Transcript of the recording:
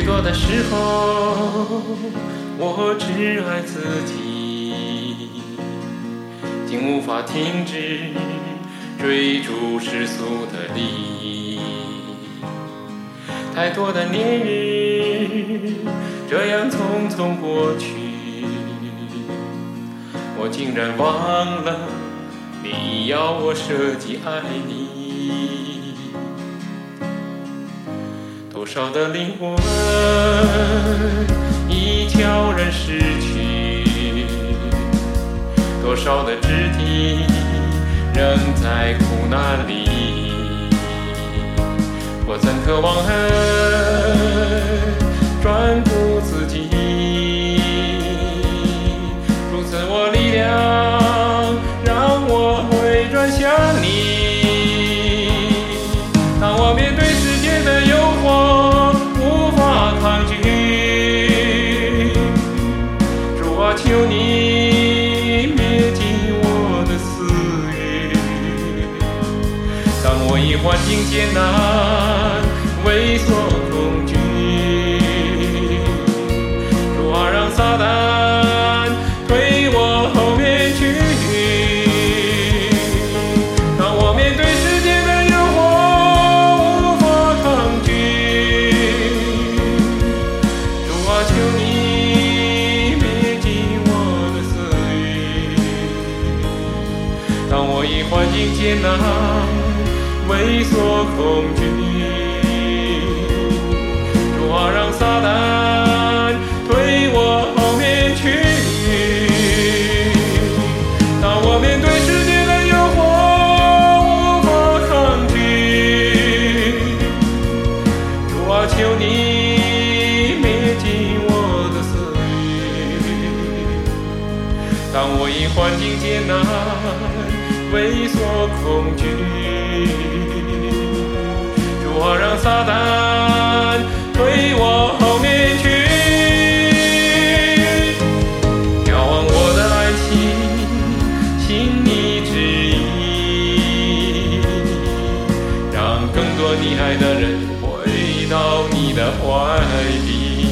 最多的时候，我只爱自己，竟无法停止追逐世俗的利益。太多的年日这样匆匆过去，我竟然忘了你要我舍己爱你。多少的灵魂已悄然逝去，多少的肢体仍在苦难里。我怎可忘恩转顾自己？如此我力量，让我回转向你。求你灭尽我的私欲。当我因环境艰难畏缩当我已环境艰难畏缩恐惧，主啊，让撒旦推我后面去。当我面对世界的诱惑无法抗拒，主啊，求你灭尽我的私欲。当我因环境艰难畏缩恐惧，主啊，让撒旦推我后面去。眺望我的爱情，心你指引，让更多你爱的人回到你的怀里。